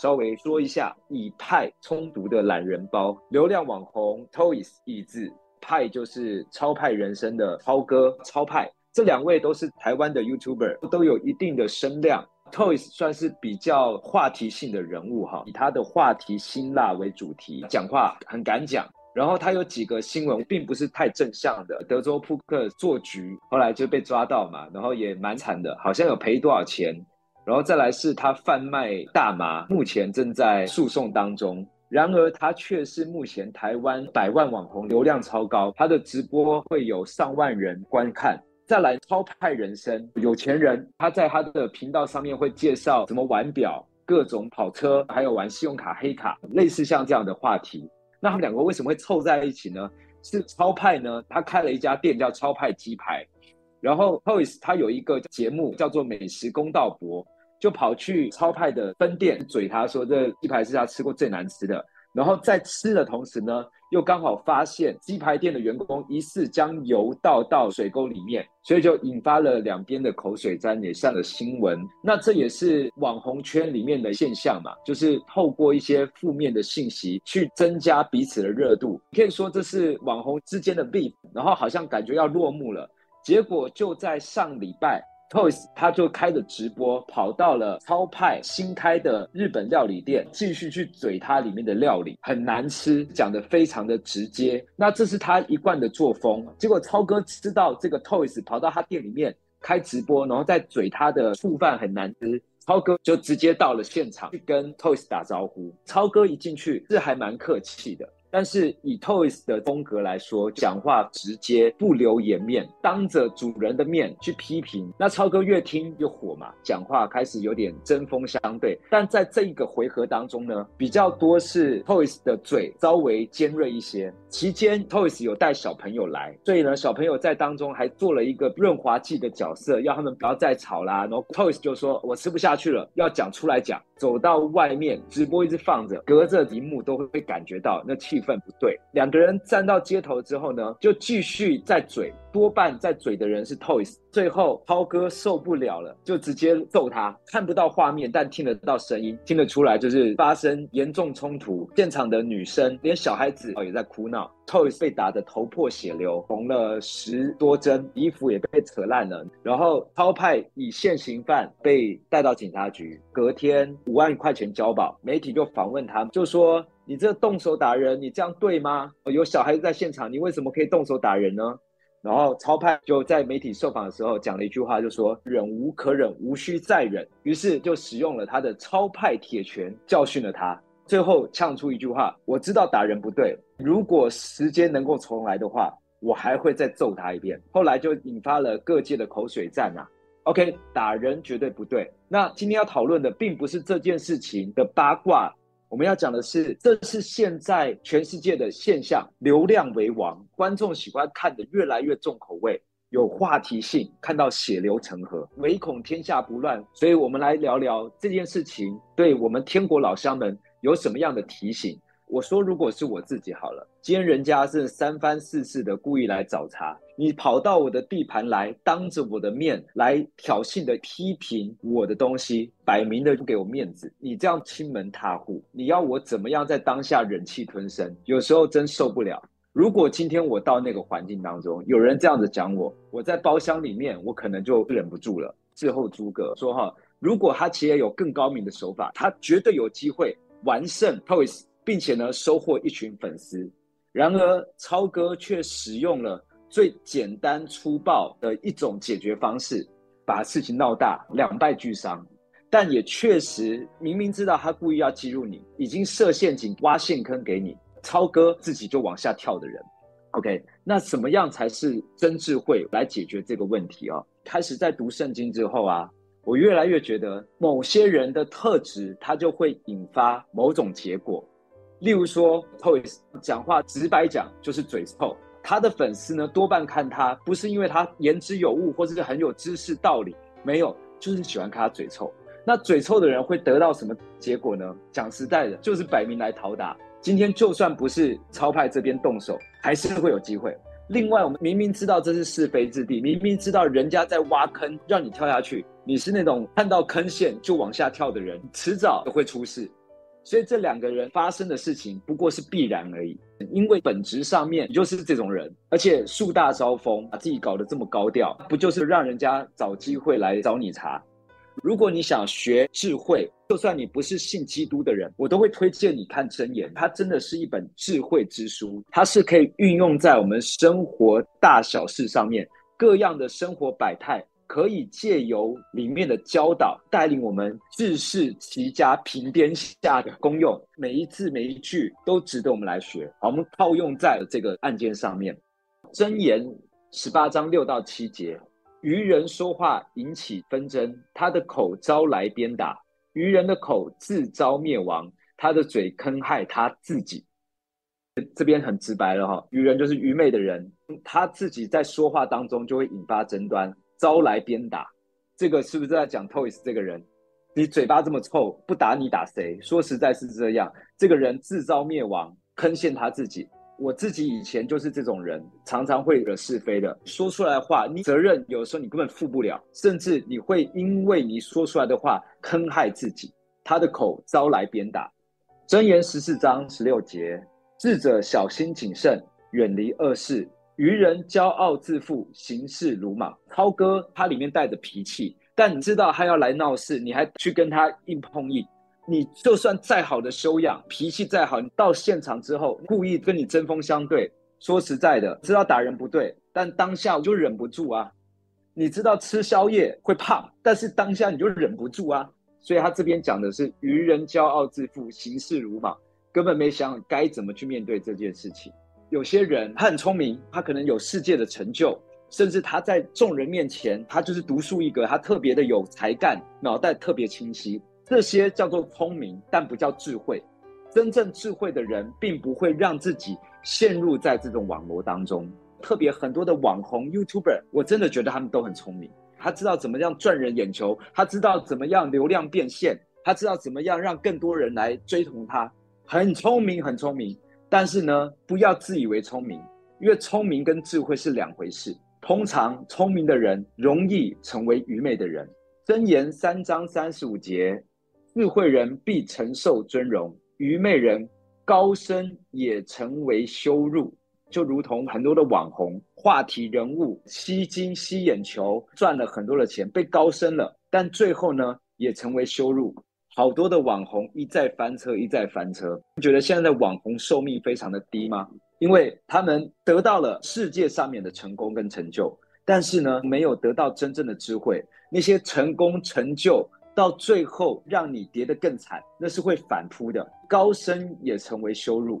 稍微说一下以派充足的懒人包，流量网红 Toys 一字，派就是超派人生的超哥，超派这两位都是台湾的 YouTuber，都有一定的声量。Toys 算是比较话题性的人物哈，以他的话题辛辣为主题，讲话很敢讲。然后他有几个新闻并不是太正向的，德州扑克做局，后来就被抓到嘛，然后也蛮惨的，好像有赔多少钱。然后再来是他贩卖大麻，目前正在诉讼当中。然而他却是目前台湾百万网红，流量超高，他的直播会有上万人观看。再来超派人生，有钱人他在他的频道上面会介绍怎么玩表、各种跑车，还有玩信用卡黑卡，类似像这样的话题。那他们两个为什么会凑在一起呢？是超派呢，他开了一家店叫超派鸡排，然后 Toys 他有一个节目叫做美食公道博，就跑去超派的分店嘴他说这鸡排是他吃过最难吃的。然后在吃的同时呢，又刚好发现鸡排店的员工疑似将油倒到水沟里面，所以就引发了两边的口水战，也上了新闻。那这也是网红圈里面的现象嘛，就是透过一些负面的信息去增加彼此的热度。可以说这是网红之间的病然后好像感觉要落幕了，结果就在上礼拜。Toys 他就开着直播，跑到了超派新开的日本料理店，继续去嘴他里面的料理很难吃，讲得非常的直接。那这是他一贯的作风。结果超哥知道这个 Toys 跑到他店里面开直播，然后在嘴他的醋饭很难吃，超哥就直接到了现场去跟 Toys 打招呼。超哥一进去是还蛮客气的。但是以 Toys 的风格来说，讲话直接不留颜面，当着主人的面去批评，那超哥越听越火嘛，讲话开始有点针锋相对。但在这一个回合当中呢，比较多是 Toys 的嘴稍微尖锐一些。期间 Toys 有带小朋友来，所以呢，小朋友在当中还做了一个润滑剂的角色，要他们不要再吵啦。然后 Toys 就说：“我吃不下去了，要讲出来讲。”走到外面，直播一直放着，隔着荧幕都会感觉到那气氛不对。两个人站到街头之后呢，就继续在嘴。多半在嘴的人是 Toys，最后涛哥受不了了，就直接揍他。看不到画面，但听得到声音，听得出来就是发生严重冲突。现场的女生连小孩子哦也在哭闹，Toys 被打得头破血流，缝了十多针，衣服也被扯烂了。然后超派以现行犯被带到警察局，隔天五万块钱交保。媒体就访问他，就说：“你这动手打人，你这样对吗？有小孩子在现场，你为什么可以动手打人呢？”然后超派就在媒体受访的时候讲了一句话，就说忍无可忍，无需再忍。于是就使用了他的超派铁拳教训了他。最后呛出一句话：我知道打人不对，如果时间能够重来的话，我还会再揍他一遍。后来就引发了各界的口水战啊。OK，打人绝对不对。那今天要讨论的并不是这件事情的八卦。我们要讲的是，这是现在全世界的现象，流量为王，观众喜欢看的越来越重口味，有话题性，看到血流成河，唯恐天下不乱。所以，我们来聊聊这件事情，对我们天国老乡们有什么样的提醒？我说，如果是我自己好了，今天人家是三番四次的故意来找茬，你跑到我的地盘来，当着我的面来挑衅的批评我的东西，摆明的不给我面子，你这样欺门踏户，你要我怎么样在当下忍气吞声？有时候真受不了。如果今天我到那个环境当中，有人这样子讲我，我在包厢里面，我可能就忍不住了。事后诸葛说哈，如果他其实有更高明的手法，他绝对有机会完胜 Toys。并且呢，收获一群粉丝。然而，超哥却使用了最简单粗暴的一种解决方式，把事情闹大，两败俱伤。但也确实，明明知道他故意要激怒你，已经设陷阱、挖陷坑给你，超哥自己就往下跳的人。OK，那什么样才是真智慧来解决这个问题啊？开始在读圣经之后啊，我越来越觉得，某些人的特质，他就会引发某种结果。例如说，Toys 讲话直白讲就是嘴臭，他的粉丝呢多半看他不是因为他言之有物或者是很有知识道理，没有，就是喜欢看他嘴臭。那嘴臭的人会得到什么结果呢？讲实在的，就是摆明来讨打。今天就算不是超派这边动手，还是会有机会。另外，我们明明知道这是是非之地，明明知道人家在挖坑让你跳下去，你是那种看到坑线就往下跳的人，迟早都会出事。所以这两个人发生的事情不过是必然而已，因为本质上面你就是这种人，而且树大招风，把自己搞得这么高调，不就是让人家找机会来找你茬？如果你想学智慧，就算你不是信基督的人，我都会推荐你看箴言，它真的是一本智慧之书，它是可以运用在我们生活大小事上面，各样的生活百态。可以借由里面的教导，带领我们治世齐家平天下的功用，每一字每一句都值得我们来学。好，我们套用在这个案件上面。箴言十八章六到七节：愚人说话引起纷争，他的口招来鞭打；愚人的口自招灭亡，他的嘴坑害他自己。这边很直白了哈，愚人就是愚昧的人，他自己在说话当中就会引发争端。招来鞭打，这个是不是在讲 Toys 这个人？你嘴巴这么臭，不打你打谁？说实在是这样，这个人自招灭亡，坑陷他自己。我自己以前就是这种人，常常会惹是非的，说出来的话，你责任有时候你根本负不了，甚至你会因为你说出来的话坑害自己。他的口招来鞭打。箴言十四章十六节：智者小心谨慎，远离恶事。愚人骄傲自负，行事鲁莽。涛哥他里面带着脾气，但你知道他要来闹事，你还去跟他硬碰硬。你就算再好的修养，脾气再好，你到现场之后故意跟你针锋相对。说实在的，知道打人不对，但当下我就忍不住啊。你知道吃宵夜会胖，但是当下你就忍不住啊。所以他这边讲的是愚人骄傲自负，行事鲁莽，根本没想该怎么去面对这件事情。有些人他很聪明，他可能有世界的成就，甚至他在众人面前，他就是独树一格，他特别的有才干，脑袋特别清晰。这些叫做聪明，但不叫智慧。真正智慧的人，并不会让自己陷入在这种网络当中。特别很多的网红 YouTuber，我真的觉得他们都很聪明。他知道怎么样赚人眼球，他知道怎么样流量变现，他知道怎么样让更多人来追从他，很聪明，很聪明。但是呢，不要自以为聪明，因为聪明跟智慧是两回事。通常聪明的人容易成为愚昧的人。箴言三章三十五节：智慧人必承受尊荣，愚昧人高升也成为羞辱。就如同很多的网红、话题人物，吸睛、吸眼球，赚了很多的钱，被高升了，但最后呢，也成为羞辱。好多的网红一再翻车，一再翻车。你觉得现在的网红寿命非常的低吗？因为他们得到了世界上面的成功跟成就，但是呢，没有得到真正的智慧。那些成功成就到最后让你跌得更惨，那是会反扑的。高升也成为羞辱。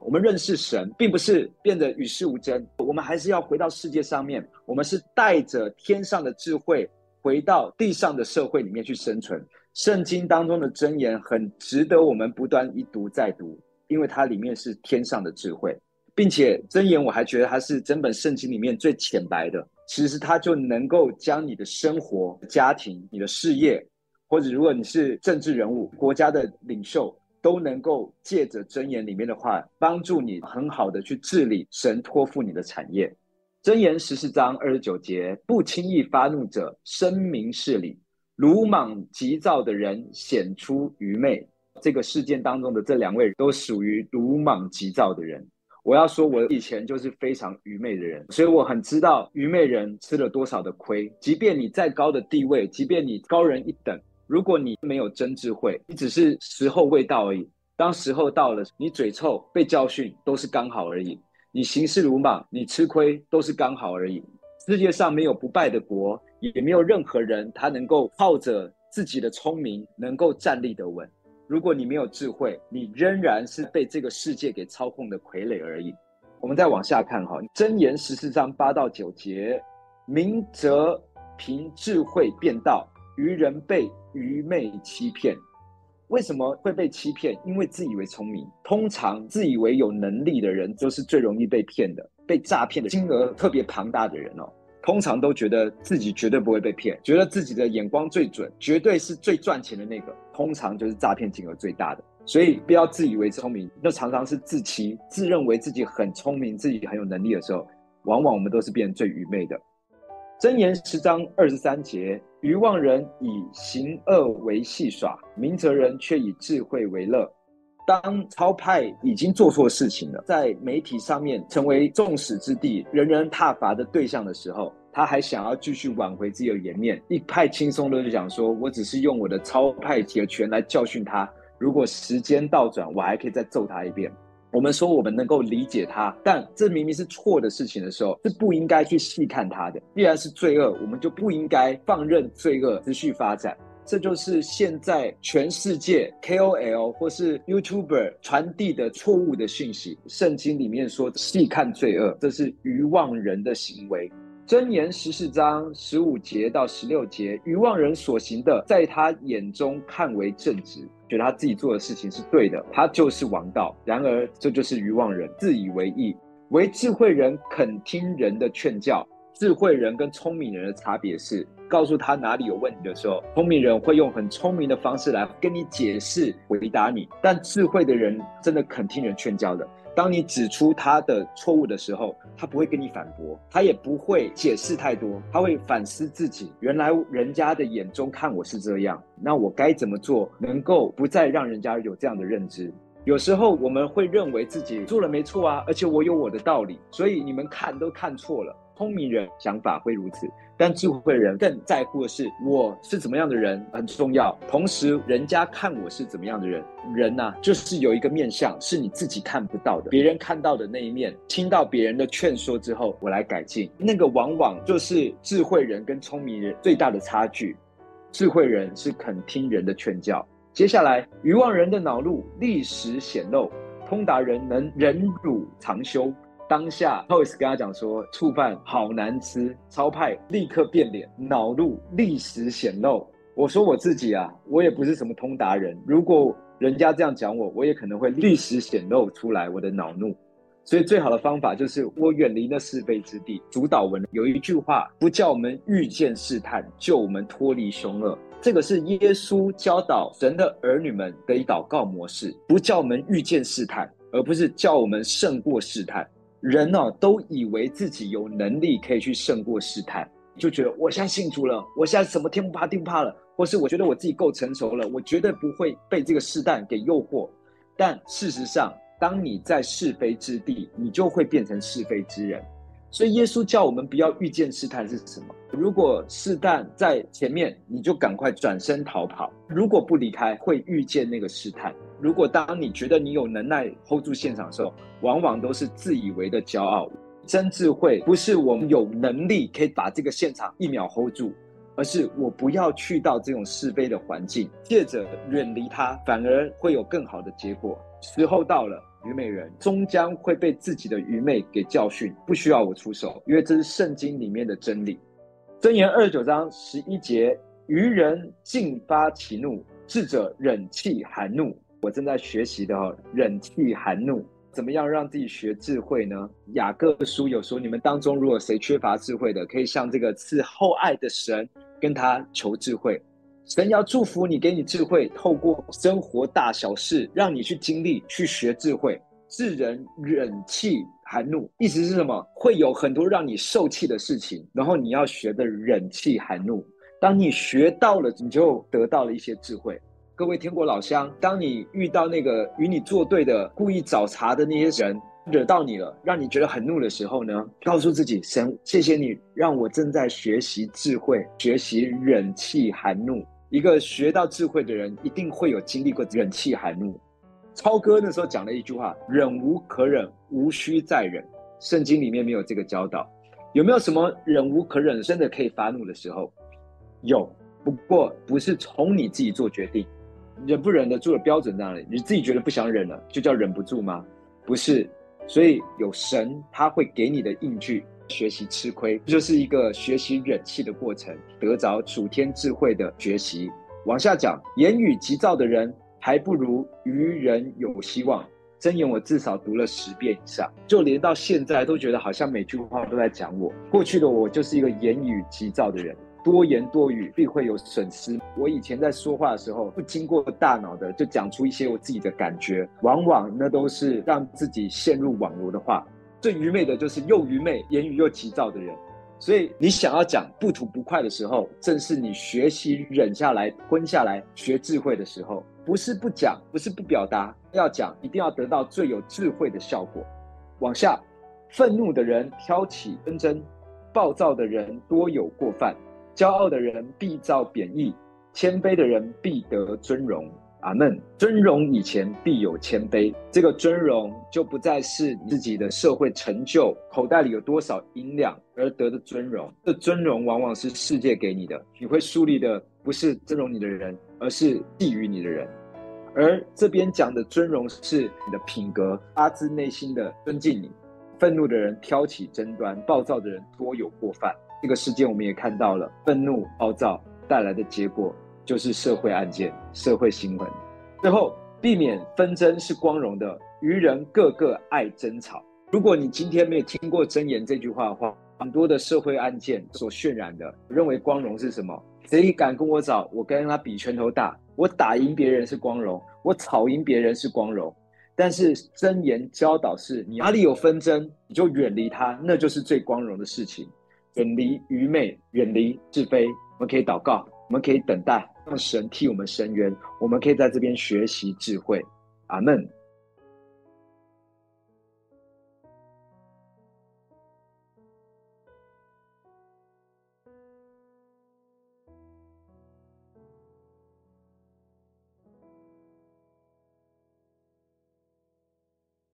我们认识神，并不是变得与世无争，我们还是要回到世界上面。我们是带着天上的智慧回到地上的社会里面去生存。圣经当中的箴言很值得我们不断一读再读，因为它里面是天上的智慧，并且箴言我还觉得它是整本圣经里面最浅白的。其实它就能够将你的生活、家庭、你的事业，或者如果你是政治人物、国家的领袖，都能够借着箴言里面的话，帮助你很好的去治理神托付你的产业。箴言十四章二十九节：不轻易发怒者，深明事理。鲁莽急躁的人显出愚昧。这个事件当中的这两位都属于鲁莽急躁的人。我要说，我以前就是非常愚昧的人，所以我很知道愚昧人吃了多少的亏。即便你再高的地位，即便你高人一等，如果你没有真智慧，你只是时候未到而已。当时候到了，你嘴臭被教训都是刚好而已。你行事鲁莽，你吃亏都是刚好而已。世界上没有不败的国。也没有任何人他能够靠着自己的聪明能够站立得稳。如果你没有智慧，你仍然是被这个世界给操控的傀儡而已。我们再往下看哈，箴言十四章八到九节：明哲凭智慧辩道，愚人被愚昧欺骗。为什么会被欺骗？因为自以为聪明。通常自以为有能力的人，就是最容易被骗的，被诈骗的金额特别庞大的人哦。通常都觉得自己绝对不会被骗，觉得自己的眼光最准，绝对是最赚钱的那个，通常就是诈骗金额最大的。所以不要自以为聪明，那常常是自欺，自认为自己很聪明，自己很有能力的时候，往往我们都是变成最愚昧的。箴言十章二十三节：愚妄人以行恶为戏耍，明哲人却以智慧为乐。当超派已经做错事情了，在媒体上面成为众矢之的、人人挞伐的对象的时候，他还想要继续挽回自己的颜面，一派轻松的就讲说：“我只是用我的超派铁拳来教训他，如果时间倒转，我还可以再揍他一遍。”我们说我们能够理解他，但这明明是错的事情的时候，是不应该去细看他的。既然是罪恶，我们就不应该放任罪恶持续发展。这就是现在全世界 KOL 或是 YouTuber 传递的错误的讯息。圣经里面说，细看罪恶，这是愚妄人的行为。箴言十四章十五节到十六节，愚妄人所行的，在他眼中看为正直。觉得他自己做的事情是对的，他就是王道。然而，这就是愚妄人自以为意。为智慧人肯听人的劝教。智慧人跟聪明人的差别是，告诉他哪里有问题的时候，聪明人会用很聪明的方式来跟你解释、回答你。但智慧的人真的肯听人劝教的。当你指出他的错误的时候，他不会跟你反驳，他也不会解释太多，他会反思自己。原来人家的眼中看我是这样，那我该怎么做，能够不再让人家有这样的认知？有时候我们会认为自己做了没错啊，而且我有我的道理，所以你们看都看错了。聪明人想法会如此。但智慧人更在乎的是我是怎么样的人很重要，同时人家看我是怎么样的人，人呐、就是有一个面相是你自己看不到的，别人看到的那一面，听到别人的劝说之后，我来改进，那个往往就是智慧人跟聪明人最大的差距。智慧人是肯听人的劝教，接下来愚妄人的恼怒历时显露，通达人能忍辱常修。当下，Toys 跟他讲说，醋饭好难吃，超派立刻变脸，恼怒立时显露。我说我自己啊，我也不是什么通达人，如果人家这样讲我，我也可能会立时显露出来我的恼怒。所以最好的方法就是我远离那是非之地。主祷文有一句话，不叫我们遇见试探，救我们脱离凶恶。这个是耶稣教导神的儿女们的一祷告模式，不叫我们遇见试探，而不是叫我们胜过试探。人呢、啊，都以为自己有能力可以去胜过试探，就觉得我现在信主了，我现在什么天不怕地不怕了，或是我觉得我自己够成熟了，我绝对不会被这个试探给诱惑。但事实上，当你在是非之地，你就会变成是非之人。所以耶稣叫我们不要遇见试探是什么？如果试探在前面，你就赶快转身逃跑；如果不离开，会遇见那个试探。如果当你觉得你有能耐 hold 住现场的时候，往往都是自以为的骄傲。真智慧不是我们有能力可以把这个现场一秒 hold 住，而是我不要去到这种是非的环境，借着远离它，反而会有更好的结果。时候到了。愚昧人终将会被自己的愚昧给教训，不需要我出手，因为这是圣经里面的真理。箴言二十九章十一节：愚人尽发其怒，智者忍气含怒。我正在学习的，忍气含怒，怎么样让自己学智慧呢？雅各书有说，你们当中如果谁缺乏智慧的，可以向这个赐厚爱的神跟他求智慧。神要祝福你，给你智慧，透过生活大小事，让你去经历，去学智慧。智人忍气含怒，意思是什么？会有很多让你受气的事情，然后你要学的忍气含怒。当你学到了，你就得到了一些智慧。各位天国老乡，当你遇到那个与你作对的、故意找茬的那些人，惹到你了，让你觉得很怒的时候呢，告诉自己：神，谢谢你让我正在学习智慧，学习忍气含怒。一个学到智慧的人，一定会有经历过忍气含怒。超哥那时候讲了一句话：“忍无可忍，无需再忍。”圣经里面没有这个教导。有没有什么忍无可忍，真的可以发怒的时候？有，不过不是从你自己做决定。忍不忍得住的标准在哪里？你自己觉得不想忍了，就叫忍不住吗？不是。所以有神，他会给你的应许。学习吃亏，这就是一个学习忍气的过程，得着属天智慧的学习。往下讲，言语急躁的人，还不如愚人有希望。箴言我至少读了十遍以上，就连到现在都觉得好像每句话都在讲我。过去的我就是一个言语急躁的人，多言多语必会有损失。我以前在说话的时候，不经过大脑的就讲出一些我自己的感觉，往往那都是让自己陷入网罗的话。最愚昧的就是又愚昧、言语又急躁的人。所以你想要讲不吐不快的时候，正是你学习忍下来、吞下来学智慧的时候。不是不讲，不是不表达，要讲一定要得到最有智慧的效果。往下，愤怒的人挑起纷争，暴躁的人多有过犯，骄傲的人必遭贬义，谦卑的人必得尊荣。阿门。尊荣以前必有谦卑，这个尊荣就不再是自己的社会成就、口袋里有多少银两而得的尊荣。这尊荣往往是世界给你的，你会树立的不是尊荣你的人，而是觊觎你的人。而这边讲的尊荣是你的品格，发自内心的尊敬你。愤怒的人挑起争端，暴躁的人多有过犯。这个事件我们也看到了，愤怒暴躁带来的结果。就是社会案件、社会新闻。最后，避免纷争是光荣的，愚人个个爱争吵。如果你今天没有听过箴言这句话的话，很多的社会案件所渲染的，认为光荣是什么？谁敢跟我吵，我跟他比拳头大，我打赢别人是光荣，我吵赢别人是光荣。但是箴言教导是，你哪里有纷争，你就远离他，那就是最光荣的事情。远离愚昧，远离是非，我们可以祷告。我们可以等待，让神替我们伸冤。我们可以在这边学习智慧。阿门。